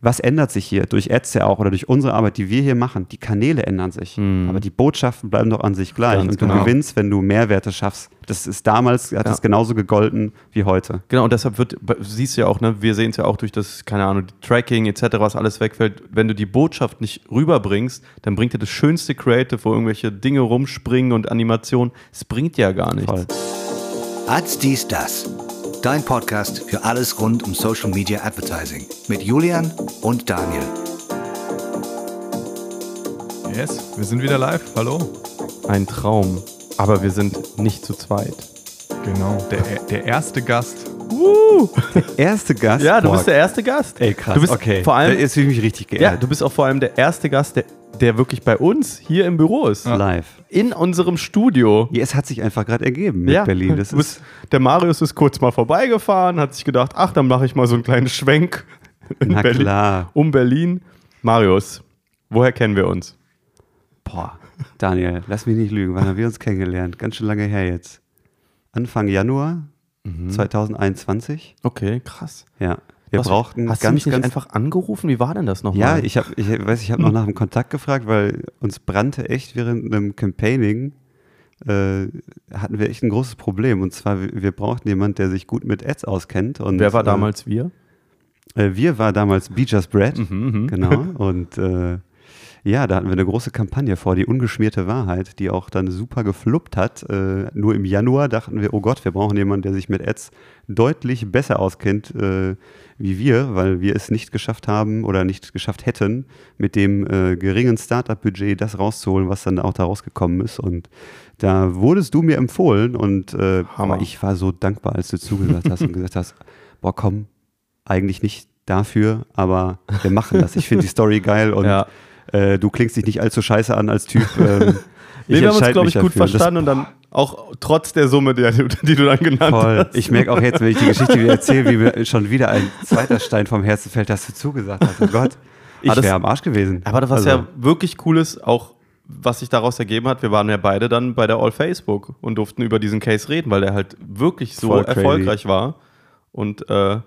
was ändert sich hier? Durch Ads ja auch oder durch unsere Arbeit, die wir hier machen. Die Kanäle ändern sich. Hm. Aber die Botschaften bleiben doch an sich gleich. Ganz und du genau. gewinnst, wenn du Mehrwerte schaffst. Das ist damals, hat Ja. es genauso gegolten wie heute. Genau, und deshalb wird, siehst du ja auch, ne, wir sehen es ja auch durch das, keine Ahnung, Tracking etc., was alles wegfällt. Wenn du die Botschaft nicht rüberbringst, dann bringt dir das schönste Creative, wo irgendwelche Dinge rumspringen und Animationen, es bringt ja gar nichts. Voll. Als dies das. Dein Podcast für alles rund um Social Media Advertising mit Julian und Daniel. Yes, wir sind wieder live. Hallo. Ein Traum. Aber wir sind nicht zu zweit. Genau. Der, der erste Gast. Erste Gast. Ja, du Boah, bist der erste Gast. Ey, krass. Du bist okay. vor allem, Jetzt fühle ich mich richtig ja, geehrt. du bist auch vor allem der erste Gast, der, der wirklich bei uns hier im Büro ist. live. In unserem Studio. Ja, es hat sich einfach gerade ergeben mit Berlin. Das ist der Marius ist kurz mal vorbeigefahren, hat sich gedacht, ach, dann mache ich mal so einen kleinen Schwenk in Na Berlin, klar. um Berlin. Marius, woher kennen wir uns? Boah, Daniel, lass mich nicht lügen. Wann haben wir uns kennengelernt? Ganz schön lange her jetzt. Anfang Januar Mhm. 2021. Okay, krass. Ja. Wir Was- brauchten Hast ganz, du mich nicht ganz einfach angerufen? Wie war denn das nochmal? Ja, ich habe, ich weiß, ich habe noch nach dem Kontakt gefragt, weil uns brannte echt während einem Campaigning äh, hatten wir echt ein großes Problem. Und zwar, wir, brauchten jemanden, der sich gut mit Ads auskennt. Und, Wer war damals wir? Äh, äh, wir war damals Be Just Bread, Mhm, genau. Und äh, ja, da hatten wir eine große Kampagne vor, die ungeschmierte Wahrheit, die auch dann super gefluppt hat. Äh, nur im Januar dachten wir, oh Gott, wir brauchen jemanden, der sich mit Ads deutlich besser auskennt äh, wie wir, weil wir es nicht geschafft haben oder nicht geschafft hätten, mit dem äh, geringen Startup-Budget das rauszuholen, was dann auch da rausgekommen ist. Und da wurdest du mir empfohlen und äh, aber ich war so dankbar, als du zugesagt hast und gesagt hast, boah, komm, eigentlich nicht dafür, aber wir machen das. Ich finde die Story geil und Ja. Äh, du klingst dich nicht allzu scheiße an als Typ. Ähm, Nee, wir haben uns, glaube ich, gut dafür. Das- verstanden und dann auch trotz der Summe, die, die du dann genannt Voll. hast. Ich merke auch jetzt, wenn ich die Geschichte wieder erzähle, wie mir schon wieder ein zweiter Stein vom Herzen fällt, dass du zugesagt hast. Oh Gott, ich Ah, das- wäre am Arsch gewesen. Aber was Also, ja wirklich cool ist, auch was sich daraus ergeben hat, wir waren ja beide dann bei der All Facebook und durften über diesen Case reden, weil der halt wirklich so Voll crazy. erfolgreich war. Und äh, ja,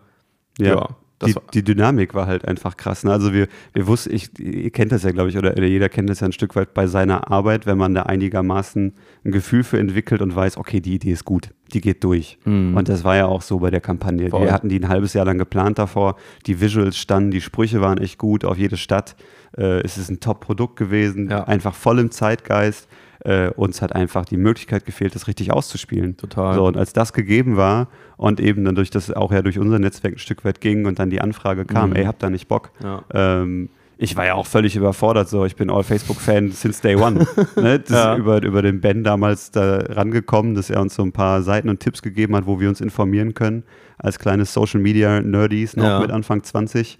das die, die Dynamik war halt einfach krass. Ne? Also wir, wir wussten, ich, ihr kennt das ja, glaube ich, oder, oder jeder kennt das ja ein Stück weit bei seiner Arbeit, wenn man da einigermaßen ein Gefühl für entwickelt und weiß, okay, die Idee ist gut, die geht durch. Und das war ja auch so bei der Kampagne. Voll. Wir hatten die ein halbes Jahr lang geplant davor, die Visuals standen, die Sprüche waren echt gut auf jede Stadt. Äh, es ist ein Top-Produkt gewesen, Ja. einfach voll im Zeitgeist. Äh, uns hat einfach die Möglichkeit gefehlt, das richtig auszuspielen. Total. So, und als das gegeben war und eben dann durch das auch ja durch unser Netzwerk ein Stück weit ging und dann die Anfrage kam, ey, habt da nicht Bock? Ja. Ähm, ich war ja auch völlig überfordert, so ich bin All-Facebook-Fan since day one. ne? Das Ja. über, über den Ben damals da rangekommen, dass er uns so ein paar Seiten und Tipps gegeben hat, wo wir uns informieren können, als kleine Social-Media-Nerdies noch Ja. mit Anfang 20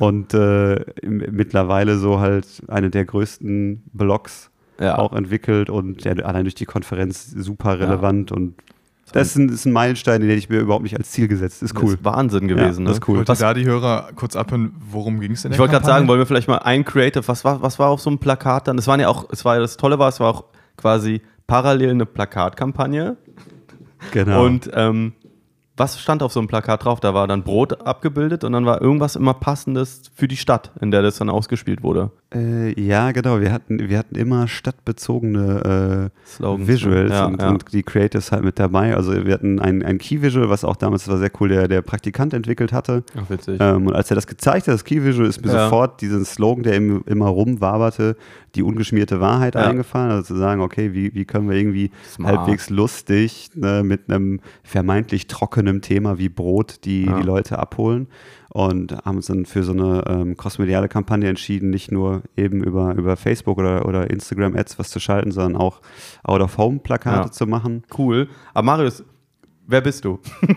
und äh, mittlerweile so halt eine der größten Blogs Ja. auch entwickelt und ja, allein durch die Konferenz super relevant und das ist ein, ist ein Meilenstein, den hätte ich mir überhaupt nicht als Ziel gesetzt. Ist cool. Das ist Wahnsinn gewesen. Ja, das ne? ist cool. Wollte Was, da die Hörer kurz abhören, worum ging es denn? ich wollte gerade sagen, wollen wir vielleicht mal ein Creative, was war, was war auf so einem Plakat dann? Es waren ja auch, es war ja das Tolle war, es war auch quasi parallel eine Plakatkampagne. Genau. Und ähm, was stand auf so einem Plakat drauf? Da war dann Brot abgebildet und dann war irgendwas immer passendes für die Stadt, in der das dann ausgespielt wurde. Äh, ja, genau. Wir hatten, wir hatten immer stadtbezogene äh, Slogans, Visuals ne? Ja, und, ja. und die Creatives halt mit dabei. Also wir hatten ein, ein Key-Visual, was auch damals war sehr cool, der, der Praktikant entwickelt hatte. Ach, witzig. Ähm, und als er das gezeigt hat, das Key-Visual, ist mir Ja. sofort diesen Slogan, der im, immer rumwaberte, die ungeschmierte Wahrheit eingefallen. Also zu sagen, okay, wie, wie können wir irgendwie Smart. halbwegs lustig ne, mit einem vermeintlich trockenen Thema wie Brot die, die Leute abholen. Und haben uns dann für so eine ähm, crossmediale Kampagne entschieden, nicht nur eben über, über Facebook oder, oder Instagram-Ads was zu schalten, sondern auch Out-of-Home-Plakate Ja. zu machen. Cool. Aber Marius, wer bist du?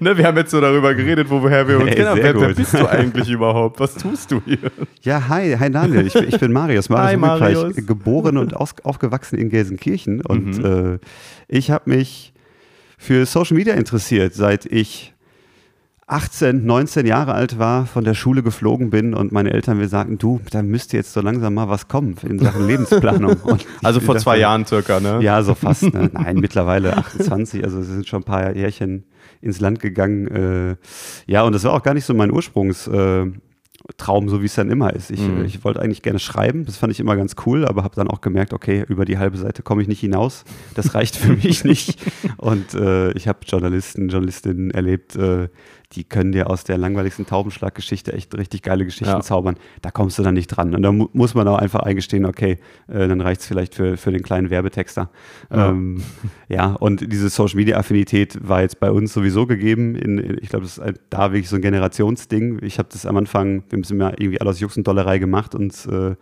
ne, wir haben jetzt so darüber geredet, woher wir uns Ey, kennen. Wer, wer bist du eigentlich überhaupt? Was tust du hier? Ja, hi, hi Daniel, ich, bin- ich bin Marius, Marius Hi, Marius. geboren und aus, aufgewachsen in Gelsenkirchen und Mhm. äh, ich habe mich für Social Media interessiert, seit ich 18, 19 Jahre alt war, von der Schule geflogen bin und meine Eltern mir sagten, du, da müsste jetzt so langsam mal was kommen in Sachen Lebensplanung. Also vor zwei Jahren circa, ne? Ja, so fast. Ne? Nein, mittlerweile 28, also es sind schon ein paar Jährchen ins Land gegangen. Äh, ja, und das war auch gar nicht so mein Ursprungs. Äh, so wie es dann immer ist. Ich, Mhm. ich wollte eigentlich gerne schreiben, das fand ich immer ganz cool, aber habe dann auch gemerkt, okay, über die halbe Seite komme ich nicht hinaus. Das reicht für mich nicht. Und äh, ich habe Journalisten, Journalistinnen erlebt, äh, die können dir aus der langweiligsten Taubenschlaggeschichte echt richtig geile Geschichten Ja. zaubern. Da kommst du dann nicht dran. Und da mu muss man auch einfach eingestehen, okay, äh, dann reicht es vielleicht für, für den kleinen Werbetexter. Ja. Ähm, ja, und diese Social Media Affinität war jetzt bei uns sowieso gegeben. In, in, ich glaube, das ist ein- da wirklich so ein Generationsding. Ich habe das am Anfang, wir haben es immer irgendwie alle aus Jux und Dollerei gemacht und äh,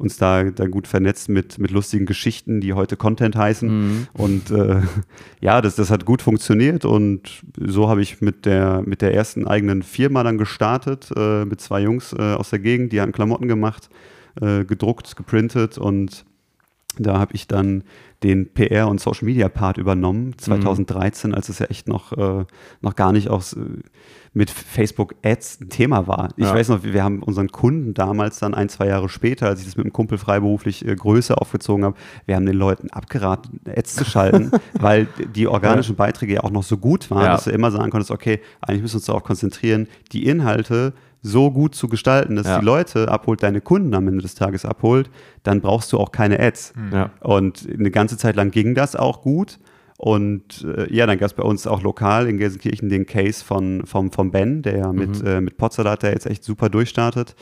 uns da, da gut vernetzt mit, mit lustigen Geschichten, die heute Content heißen. Mhm. Und äh, ja, das, das hat gut funktioniert und so habe ich mit der, mit der ersten eigenen Firma dann gestartet, äh, mit zwei Jungs äh, aus der Gegend, die hatten Klamotten gemacht, äh, gedruckt, geprintet und da habe ich dann den PR- und Social-Media-Part übernommen, 2013, als es ja echt noch, äh, noch gar nicht aus, äh, mit Facebook-Ads ein Thema war. Ich Ja. weiß noch, wir haben unseren Kunden damals dann ein, zwei Jahre später, als ich das mit einem Kumpel freiberuflich äh, Größe aufgezogen habe, wir haben den Leuten abgeraten, Ads zu schalten, weil die organischen Beiträge ja auch noch so gut waren, Ja. dass du immer sagen konntest, okay, eigentlich müssen wir uns darauf konzentrieren, die Inhalte so gut zu gestalten, dass Ja. die Leute abholt, deine Kunden am Ende des Tages abholt, dann brauchst du auch keine Ads. Ja. Und eine ganze Zeit lang ging das auch gut. Und äh, ja, dann gab es bei uns auch lokal in Gelsenkirchen den Case von, vom, vom Ben, der ja mit, äh, mit Potsalat, der jetzt echt super durchstartet.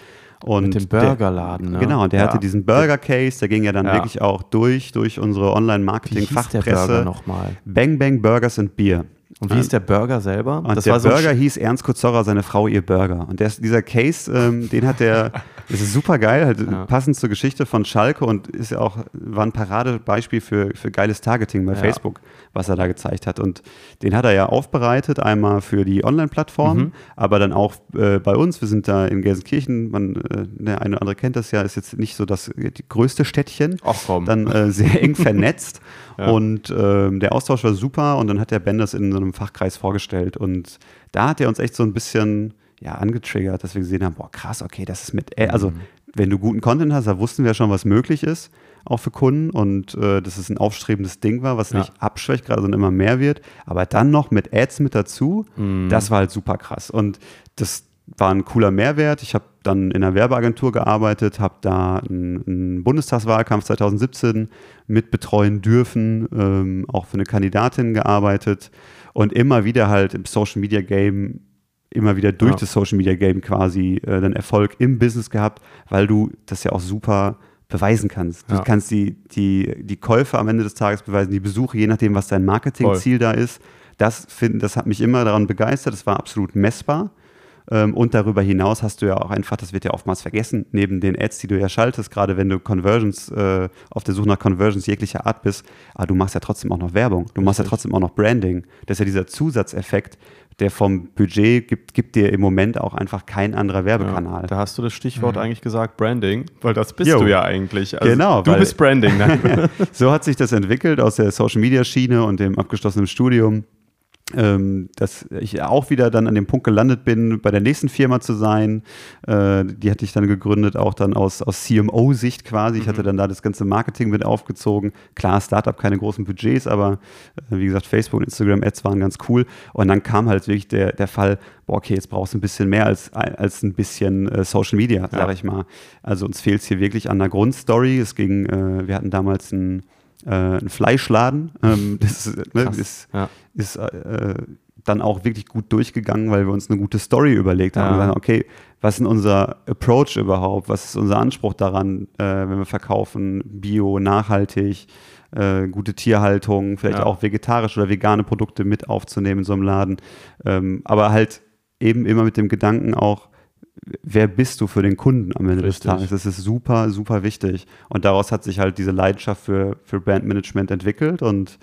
Und Mit dem der- Burgerladen. Ne? Genau, und der Ja. hatte diesen Burger-Case, der ging ja dann Ja. wirklich auch durch, durch unsere Wie hieß der Burger Online-Marketing-Fachpresse. nochmal? Bang Bang Burgers and Beer. Und wie ist der Burger selber? Und der Burger hieß Ernst Kutzorra, seine Frau ihr Burger. Und der, dieser Case, ähm, den hat der, das ist super geil, halt, Ja. passend zur Geschichte von Schalke und ist ja auch, war ein Paradebeispiel für, für geiles Targeting bei Ja. Facebook, was er da gezeigt hat. Und den hat er ja aufbereitet, einmal für die Online-Plattform, Mhm. aber dann auch äh, bei uns. Wir sind da in Gelsenkirchen, man, äh, der eine oder andere kennt das ja, ist jetzt nicht so das größte Städtchen Ach komm. dann äh, sehr eng vernetzt. Ja. Und ähm, der Austausch war super und dann hat der Ben das in so einem Fachkreis vorgestellt. Und da hat er uns echt so ein bisschen ja, angetriggert, dass wir gesehen haben, boah, krass, okay, das ist mit, Mhm. also wenn du guten Content hast, da wussten wir schon, was möglich ist, auch für Kunden und äh, dass es ein aufstrebendes Ding war, was Ja. nicht abschwächt gerade, sondern immer mehr wird. Aber dann noch mit Ads mit dazu, Mhm. das war halt super krass. Und das war ein cooler Mehrwert. Ich habe dann in einer Werbeagentur gearbeitet, habe da einen, einen Bundestagswahlkampf 2017 mit betreuen dürfen, ähm, auch für eine Kandidatin gearbeitet und immer wieder halt im Social Media Game, immer wieder durch Ja. das Social Media Game quasi äh, dann Erfolg im Business gehabt, weil du das ja auch super beweisen kannst. Du Ja. kannst die, die, die Käufe am Ende des Tages beweisen, die Besuche, je nachdem, was dein Marketingziel da ist. Das, find, das hat mich immer daran begeistert. Das war absolut messbar. Ähm, und darüber hinaus hast du ja auch einfach, das wird ja oftmals vergessen, neben den Ads, die du ja schaltest, gerade wenn du Conversions, äh, auf der Suche nach Conversions jeglicher Art bist, aber du machst ja trotzdem auch noch Werbung. Du machst ja trotzdem auch noch Branding. Das ist ja dieser Zusatzeffekt, der vom Budget gibt, gibt dir im Moment auch einfach kein anderer Werbekanal. Ja, da hast du das Stichwort eigentlich gesagt, Branding, weil das bist Jo. du ja eigentlich. Also Genau, Du bist Branding. Ne? so hat sich das entwickelt aus der Social Media Schiene und dem abgeschlossenen Studium. Ähm, dass ich auch wieder dann an dem Punkt gelandet bin, bei der nächsten Firma zu sein. Äh, die hatte ich dann gegründet, auch dann aus, aus CMO-Sicht quasi. Ich hatte dann da das ganze Marketing mit aufgezogen. Klar, Startup, keine großen Budgets, aber äh, wie gesagt, Facebook und Instagram-Ads waren ganz cool. Und dann kam halt wirklich der, der Fall, boah, okay, jetzt brauchst du ein bisschen mehr als, als ein bisschen äh, Social Media, sag Ja. ich mal. Also uns fehlt es hier wirklich an der Grundstory. Es ging, äh, wir hatten damals ein äh, einen Fleischladen. Ähm, das ist, ne, ist, Ja. ist äh, dann auch wirklich gut durchgegangen, weil wir uns eine gute Story überlegt haben. Ja. Sagen, okay, was ist unser Approach überhaupt? Was ist unser Anspruch daran, äh, wenn wir verkaufen, bio, nachhaltig, äh, gute Tierhaltung, vielleicht Ja. auch vegetarische oder vegane Produkte mit aufzunehmen in so einem Laden. Ähm, aber halt eben immer mit dem Gedanken auch, wer bist du für den Kunden am Ende Richtig. des Tages? Das ist super, super wichtig. Und daraus hat sich halt diese Leidenschaft für, für Brandmanagement entwickelt. Und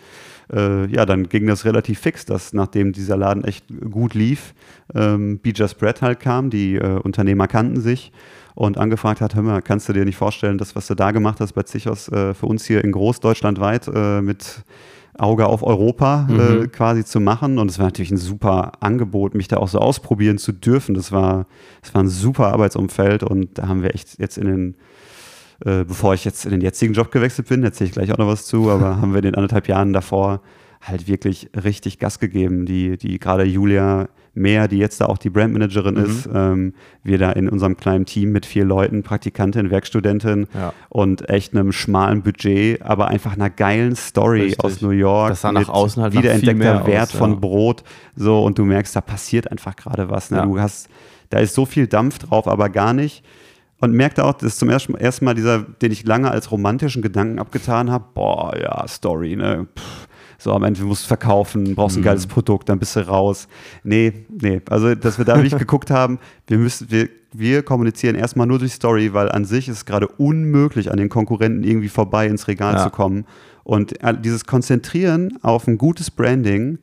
äh, ja, dann ging das relativ fix, dass nachdem dieser Laden echt gut lief, ähm, Be Just Bread halt kam, die äh, Unternehmer kannten sich und angefragt hat, hör mal, kannst du dir nicht vorstellen, das, was du da gemacht hast bei Zichos, äh, für uns hier in Großdeutschland weit äh, mit Auge auf Europa äh, quasi zu machen. Und es war natürlich ein super Angebot, mich da auch so ausprobieren zu dürfen. Das war, das war ein super Arbeitsumfeld und da haben wir echt jetzt in den, äh, bevor ich jetzt in den jetzigen Job gewechselt bin, erzähle ich gleich auch noch was zu, aber haben wir in den anderthalb Jahren davor halt wirklich richtig Gas gegeben. Die, die gerade Julia Mehr, die jetzt da auch die Brandmanagerin Mhm. ist, ähm, wir da in unserem kleinen Team mit vier Leuten, Praktikantin, Werkstudentin Ja. und echt einem schmalen Budget, aber einfach einer geilen Story Richtig. aus New York. Das sah nach außen halt wiederentdeckter Wert aus, von ja. Brot. So, und du merkst, da passiert einfach gerade was. Ne? Ja. Du hast, da ist so viel Dampf drauf, aber gar nicht. Und merkte auch, das ist zum ersten ersten Mal dieser, den ich lange als romantischen Gedanken abgetan habe. Boah, ja, Story, ne? Pff, so am Ende, du musst verkaufen, brauchst ein Mhm. geiles Produkt, dann bist du raus. Nee, nee. Also, dass wir da wirklich geguckt haben, wir müssen, wir, wir kommunizieren erstmal nur durch Story, weil an sich ist es gerade unmöglich, an den Konkurrenten irgendwie vorbei ins Regal Ja. zu kommen. Und äh, dieses Konzentrieren auf ein gutes Branding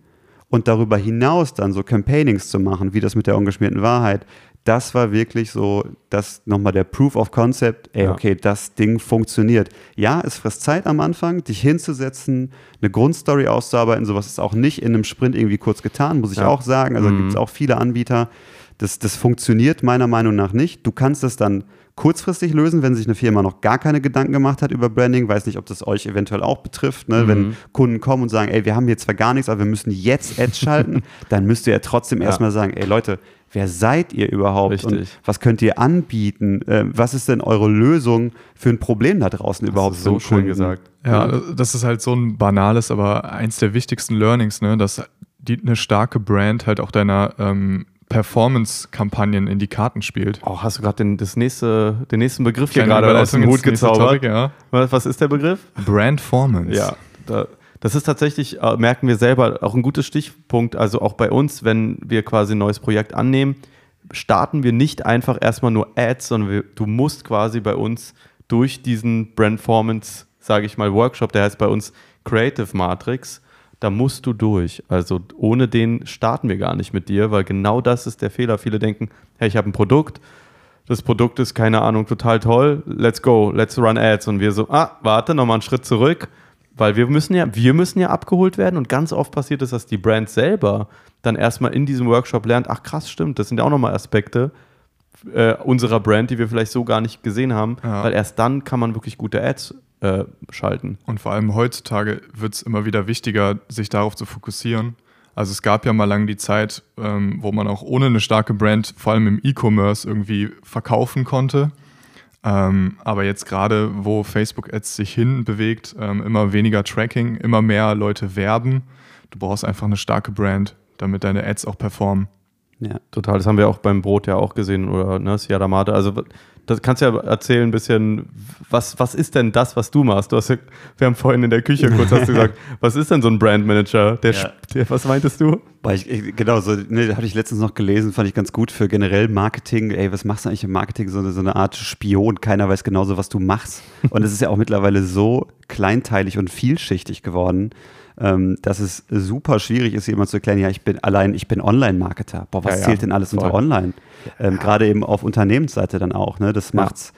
und darüber hinaus dann so Campaignings zu machen, wie das mit der ungeschmierten Wahrheit, das war wirklich so, das nochmal der Proof of Concept, ey, Ja. okay, das Ding funktioniert. Ja, es frisst Zeit am Anfang, dich hinzusetzen, eine Grundstory auszuarbeiten, sowas ist auch nicht in einem Sprint irgendwie kurz getan, muss ich Ja. auch sagen. Also Mhm. gibt es auch viele Anbieter, das, das funktioniert meiner Meinung nach nicht. Du kannst es dann kurzfristig lösen, wenn sich eine Firma noch gar keine Gedanken gemacht hat über Branding. Weiß nicht, ob das euch eventuell auch betrifft. Ne? Mhm. Wenn Kunden kommen und sagen, ey, wir haben hier zwar gar nichts, aber wir müssen jetzt Ads schalten, dann müsst ihr ja trotzdem Ja. erstmal sagen, ey Leute, wer seid ihr überhaupt und Richtig. was könnt ihr anbieten? Äh, was ist denn eure Lösung für ein Problem da draußen überhaupt? ist so schön Kunden? gesagt. Ja, das ist halt so ein banales, aber eins der wichtigsten Learnings, ne, dass die, eine starke Brand halt auch deiner ähm, Performance-Kampagnen in die Karten spielt. Oh, hast du gerade den, das nächste, den nächsten Begriff hier gerade aus dem Hut gezaubert? Topic, ja. Was, was ist der Begriff? Brandformance. Ja, da, das ist tatsächlich, äh, merken wir selber, auch ein guter Stichpunkt. Also auch bei uns, wenn wir quasi ein neues Projekt annehmen, starten wir nicht einfach erstmal nur Ads, sondern wir, du musst quasi bei uns durch diesen Brandformance, sage ich mal, Workshop, der heißt bei uns Creative Matrix, da musst du durch. Also ohne den starten wir gar nicht mit dir, weil genau das ist der Fehler. Viele denken, hey, ich habe ein Produkt, das Produkt ist, keine Ahnung, total toll, let's go, let's run ads. Und wir so, ah, warte, nochmal einen Schritt zurück, weil wir müssen ja, wir müssen ja abgeholt werden und ganz oft passiert es, dass die Brand selber dann erstmal in diesem Workshop lernt, ach krass, stimmt, das sind ja auch nochmal Aspekte äh, unserer Brand, die wir vielleicht so gar nicht gesehen haben, Ja. weil erst dann kann man wirklich gute Ads äh, schalten. Und vor allem heutzutage wird es immer wieder wichtiger, sich darauf zu fokussieren. Also es gab ja mal lange die Zeit, ähm, wo man auch ohne eine starke Brand, vor allem im E-Commerce, irgendwie verkaufen konnte. Ähm, aber jetzt gerade, wo Facebook-Ads sich hinbewegt, ähm, immer weniger Tracking, immer mehr Leute werben. Du brauchst einfach eine starke Brand, damit deine Ads auch performen. Ja. Total, das haben wir auch beim Brot ja auch gesehen oder ne, Mate. Also das kannst du ja erzählen ein bisschen, was, was ist denn das, was du machst? Du hast ja, wir haben vorhin in der Küche kurz hast du gesagt, was ist denn so ein Brandmanager? Der, Ja. der, was meintest du? Ich, ich- genau, so, ne, hatte ich letztens noch gelesen, fand ich ganz gut für generell Marketing. Ey, was machst du eigentlich im Marketing? So, eine- so eine Art Spion, keiner weiß genauso, was du machst. Und es ist ja auch mittlerweile so kleinteilig und vielschichtig geworden, ähm, dass es super schwierig ist, jemand zu erklären, ja, ich bin allein, ich bin Online-Marketer. Boah, was Ja, ja, zählt denn alles voll. unter Online? Ähm, Gerade eben auf Unternehmensseite dann auch, ne? Das Ja. macht's.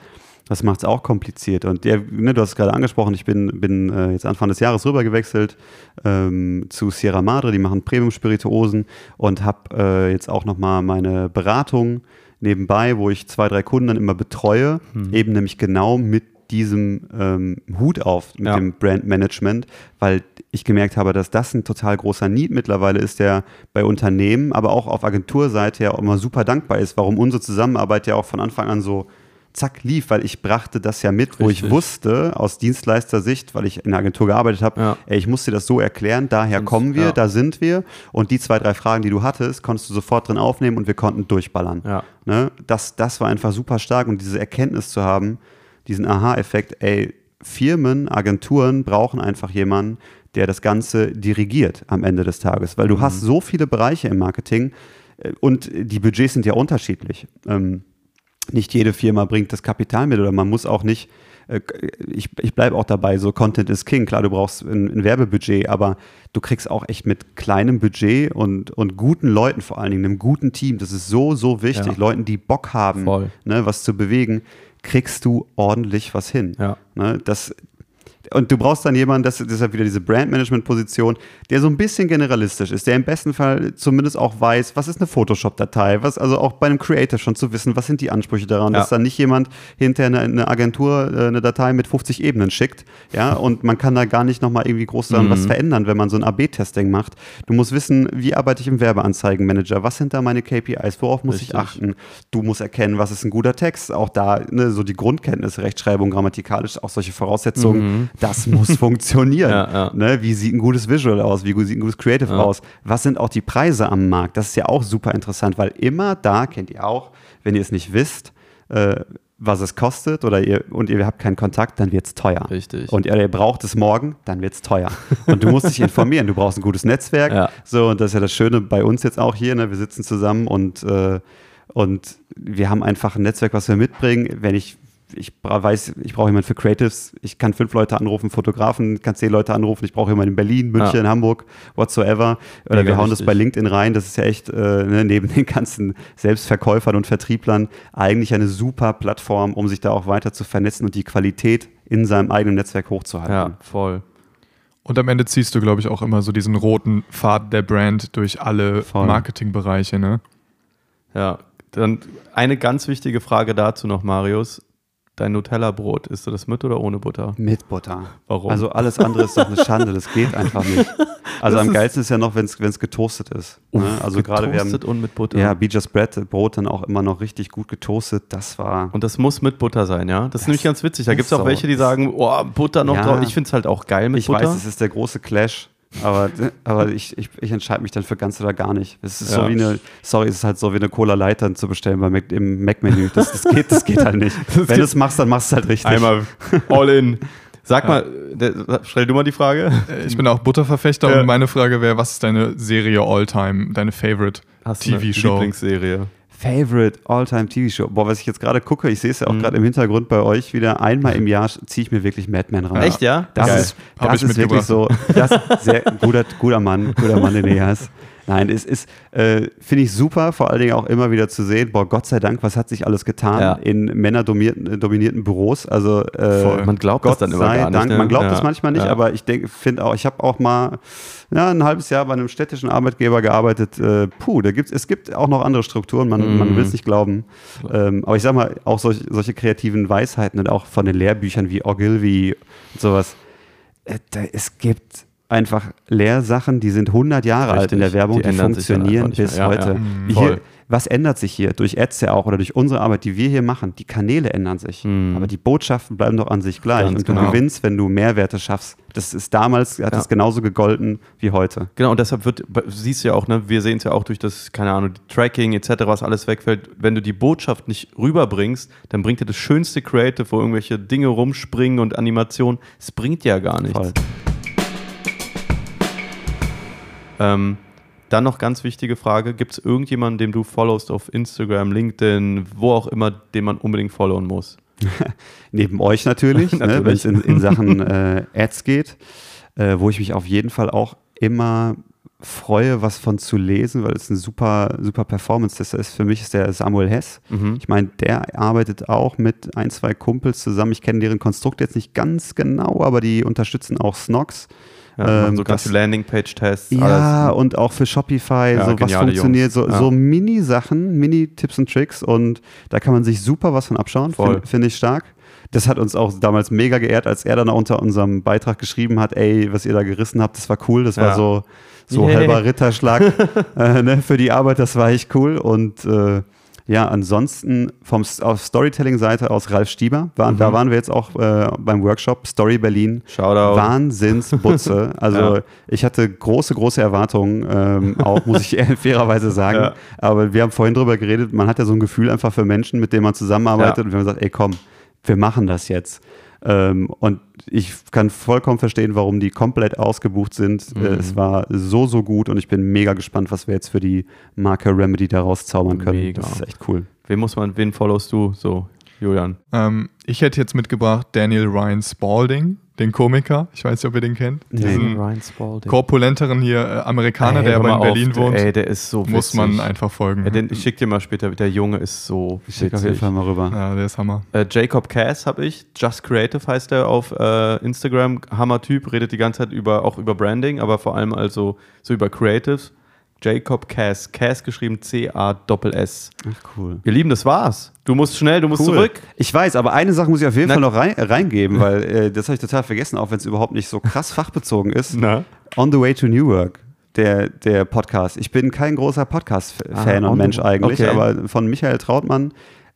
Das macht es auch kompliziert. Und der, ne, du hast es gerade angesprochen, ich bin, bin äh, jetzt Anfang des Jahres rübergewechselt ähm, zu Sierra Madre, die machen Premium-Spirituosen und habe äh, jetzt auch nochmal meine Beratung nebenbei, wo ich zwei, drei Kunden dann immer betreue, Mhm. eben nämlich genau mit diesem ähm, Hut auf, mit Ja. dem Brandmanagement, weil ich gemerkt habe, dass das ein total großer Need mittlerweile ist, der bei Unternehmen, aber auch auf Agenturseite ja immer super dankbar ist, warum unsere Zusammenarbeit ja auch von Anfang an so zack lief, weil ich brachte das ja mit, wo ich wusste, aus Dienstleistersicht, weil ich in der Agentur gearbeitet habe, Ja. ey, ich musste das so erklären, daher Sonst- kommen wir, ja. da sind wir und die zwei, drei Fragen, die du hattest, konntest du sofort drin aufnehmen und wir konnten durchballern. Ja. Ne? Das, das war einfach super stark und diese Erkenntnis zu haben, diesen Aha-Effekt, ey, Firmen, Agenturen brauchen einfach jemanden, der das Ganze dirigiert am Ende des Tages, weil du hast so viele Bereiche im Marketing äh, und die Budgets sind ja unterschiedlich. Ähm, nicht jede Firma bringt das Kapital mit oder man muss auch nicht, äh, ich, ich bleibe auch dabei, so Content is King, klar, du brauchst ein, ein Werbebudget, aber du kriegst auch echt mit kleinem Budget und, und guten Leuten vor allen Dingen, einem guten Team, das ist so, so wichtig, Ja. Leuten, die Bock haben, ne, was zu bewegen, kriegst du ordentlich was hin. Ja. Ne, das, Und du brauchst dann jemanden, das, deshalb wieder diese Brandmanagement-Position, der so ein bisschen generalistisch ist, der im besten Fall zumindest auch weiß, was ist eine Photoshop-Datei, was also auch bei einem Creator schon zu wissen, was sind die Ansprüche daran, Ja. dass dann nicht jemand hinterher eine, eine Agentur äh, eine Datei mit 50 Ebenen schickt, ja, und man kann da gar nicht nochmal irgendwie groß daran was verändern, wenn man so ein AB-Testing macht. Du musst wissen, wie arbeite ich im Werbeanzeigenmanager, was sind da meine KPIs, worauf muss ich Richtig. achten? Du musst erkennen, was ist ein guter Text, auch da ne, so die Grundkenntnisse, Rechtschreibung, grammatikalisch, auch solche Voraussetzungen, das muss funktionieren. Ja, ja. Ne? Wie sieht ein gutes Visual aus? Wie sieht ein gutes Creative Ja. aus? Was sind auch die Preise am Markt? Das ist ja auch super interessant, weil immer da, kennt ihr auch, wenn ihr es nicht wisst, äh, was es kostet oder ihr und ihr habt keinen Kontakt, dann wird es teuer. Richtig. Und ihr, ihr braucht es morgen, dann wird es teuer. Und du musst dich informieren. Du brauchst ein gutes Netzwerk. Ja. So, und das ist ja das Schöne bei uns jetzt auch hier. Ne? Wir sitzen zusammen und, äh, und wir haben einfach ein Netzwerk, was wir mitbringen. Wenn ich, ich weiß, ich brauche jemanden für Creatives, ich kann fünf Leute anrufen, Fotografen, kann zehn Leute anrufen, ich brauche jemanden in Berlin, München, Ja. Hamburg, whatsoever. Oder Mega wir hauen das wichtig. bei LinkedIn rein. Das ist ja echt äh, ne, neben den ganzen Selbstverkäufern und Vertrieblern eigentlich eine super Plattform, um sich da auch weiter zu vernetzen und die Qualität in seinem eigenen Netzwerk hochzuhalten. Ja, voll. Und am Ende ziehst du, glaube ich, auch immer so diesen roten Faden der Brand durch alle Voll. Marketingbereiche, ne? Ja, dann eine ganz wichtige Frage dazu noch, Marius. Dein Nutella-Brot, isst du das mit oder ohne Butter? Mit Butter. Warum? Also alles andere ist doch eine Schande, das geht einfach nicht. Also am geilsten ist ja noch, wenn es getoastet ist. Ne? Also gerade wir haben Getoastet und mit Butter. ja, Beecher's Bread, Brot dann auch immer noch richtig gut getoastet. Das war Und das muss mit Butter sein, ja? Das ist nämlich ganz witzig. Da gibt es auch so. welche, die sagen, oh, Butter noch Ja. drauf. Ich finde es halt auch geil mit ich Butter. weiß, es ist der große Clash. Aber, aber ich, ich, ich entscheide mich dann für ganz oder gar nicht. Es ist so Ja. wie eine, sorry, es ist halt so wie eine Cola Light dann zu bestellen bei Mac, im Mac-Menü. Das, das, geht, das geht halt nicht. Wenn geht- du es machst, dann machst du es halt richtig. Einmal all in. Sag mal, der, stell du mal die Frage. Ich bin auch Butterverfechter Ja. und meine Frage wäre, was ist deine Serie All-Time, deine Favorite Hast du eine TV-Show? Lieblingsserie? Favorite All-Time TV-Show. Boah, was ich jetzt gerade gucke, ich sehe es ja auch Mhm. gerade im Hintergrund bei euch wieder. Einmal im Jahr ziehe ich mir wirklich Mad Men rein. Echt, ja? Das Geil. ist, das ist wirklich so. Das sehr guter, guter Mann, guter Mann, den ihr hast. Nein, es ist, äh, finde ich super, vor allen Dingen auch immer wieder zu sehen, boah, Gott sei Dank, was hat sich alles getan Ja. in männerdominierten dominierten Büros. Also äh. Man glaubt Gott das dann immer sei gar nicht. Dank. ne? Man glaubt ja. das manchmal nicht, ja. aber ich denke, finde auch, ich habe auch mal ja, ein halbes Jahr bei einem städtischen Arbeitgeber gearbeitet. Äh, puh, da gibt's, es gibt auch noch andere Strukturen, man, man Mhm. will es nicht glauben. Ähm, aber ich sag mal, auch solch, solche kreativen Weisheiten und auch von den Lehrbüchern wie Ogilvy und sowas. Äh, da, es gibt einfach Lehrsachen, die sind 100 Jahre alt in der Richtig, Werbung, die die, funktionieren bis. Ja, heute. ja. Hier, was ändert sich hier? Durch Ads ja auch oder durch unsere Arbeit, die wir hier machen. Die Kanäle ändern sich. Mhm. Aber die Botschaften bleiben doch an sich gleich. Ganz und du genau. gewinnst, wenn du Mehrwerte schaffst. Das ist damals, hat Ja. es genauso gegolten wie heute. Genau, und deshalb wird, siehst du ja auch, ne, wir sehen es ja auch durch das, keine Ahnung, Tracking etc., was alles wegfällt. Wenn du die Botschaft nicht rüberbringst, dann bringt dir das schönste Creative, wo irgendwelche Dinge rumspringen und Animationen, es bringt ja gar nichts. Voll. Ähm, dann noch ganz wichtige Frage: Gibt es irgendjemanden, den du followst auf Instagram, LinkedIn, wo auch immer, den man unbedingt followen muss? Neben euch natürlich, ne, wenn Natürlich. es in, in Sachen äh, Ads geht, äh, wo ich mich auf jeden Fall auch immer freue, was von zu lesen, weil es ein super, super Performance ist. ist. Für mich ist der Samuel Hess. Mhm. Ich meine, der arbeitet auch mit ein, zwei Kumpels zusammen. Ich kenne deren Konstrukt jetzt nicht ganz genau, aber die unterstützen auch Snox. Ja, Ähm, so ganze das- Landingpage-Tests. Ja, alles. und auch für Shopify, Ja, so was funktioniert, so. Ja. so Mini-Sachen, Mini-Tipps und Tricks und da kann man sich super was von abschauen, finde find ich stark. Das hat uns auch damals mega geehrt, als er dann unter unserem Beitrag geschrieben hat, ey, was ihr da gerissen habt, das war cool, das war so, so Yeah. halber Ritterschlag äh, ne, für die Arbeit, das war echt cool und äh, ja, ansonsten vom auf Storytelling-Seite aus Ralf Stieber, war, Mhm. da waren wir jetzt auch äh, beim Workshop Story Berlin. Shoutout. Wahnsinnsbutze. Also Ja. ich hatte große, große Erwartungen, ähm, auch muss ich fairerweise sagen. Ja. Aber wir haben vorhin drüber geredet, man hat ja so ein Gefühl einfach für Menschen, mit denen man zusammenarbeitet Ja. und wir haben gesagt, ey komm, wir machen das jetzt. Ähm, und ich kann vollkommen verstehen, warum die komplett ausgebucht sind. Mhm. Äh, Es war so, so gut und ich bin mega gespannt, was wir jetzt für die Marke Remedy daraus zaubern können. Mega. Das ist echt cool. Wen muss man, wen followst du so, Julian? Ähm, ich hätte jetzt mitgebracht Daniel Ryan Spalding. Den Komiker. Ich weiß nicht, ob ihr den kennt. Nee. Diesen Ryan Spalding. korpulenteren hier äh, Amerikaner, Ey, der aber in mal auf, Berlin wohnt. Ey, der ist so muss man witzig. einfach folgen. Ja, den, ich schick dir mal später, der Junge ist so Ich schicke auf jeden witzig. Fall mal rüber. ja, der ist Hammer. Äh, Jacob Cass habe ich, Just Creative heißt er auf äh, Instagram, Hammer-Typ, redet die ganze Zeit über, auch über Branding, aber vor allem also so über Creatives. Jacob Cass, Cass geschrieben C-A-S-S. Ach, cool. Ihr Lieben, das war's. Du musst schnell, du musst Cool. zurück. Ich weiß, aber eine Sache muss ich auf jeden Na- Fall noch rein, äh, reingeben, weil äh, das habe ich total vergessen, auch wenn es überhaupt nicht so krass fachbezogen ist. Na? On the Way to New Work, der, der Podcast. Ich bin kein großer Podcast-Fan Ah, und Mensch eigentlich, okay. aber von Michael Trautmann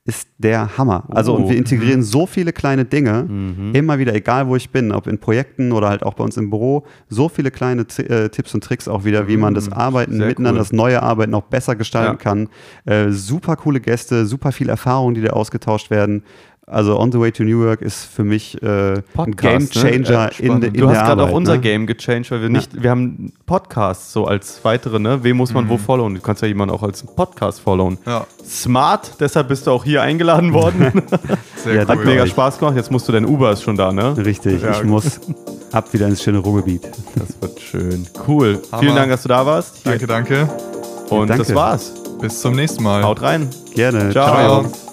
ist der Hammer. Also und Oh. wir integrieren so viele kleine Dinge, Mhm. immer wieder, egal wo ich bin, ob in Projekten oder halt auch bei uns im Büro, so viele kleine äh, Tipps und Tricks auch wieder, wie man das Arbeiten sehr miteinander, cool. das neue Arbeiten auch besser gestalten Ja. kann. Äh, super coole Gäste, super viel Erfahrung, die da ausgetauscht werden. Also On the Way to New Work ist für mich äh, ein Game ne? Changer Äh, in, spannend. de, in Du hast der gerade auch unser ne? Game gechanged, weil wir nicht, wir haben Podcasts so als weitere, ne? Wem muss man wo followen? Du kannst ja jemanden auch als Podcast followen. Ja, Smart, deshalb bist du auch hier eingeladen worden. sehr Ja, cool. Hat mega. Spaß gemacht. Jetzt musst du, dein Uber ist schon da, ne? Richtig, Ja, ich muss ab wieder ins schöne Ruhrgebiet. Das wird schön. Cool. Hammer. Vielen Dank, dass du da warst. Danke, danke. Und Danke. das war's. Bis zum nächsten Mal. Haut rein. Gerne. Ciao. Ciao.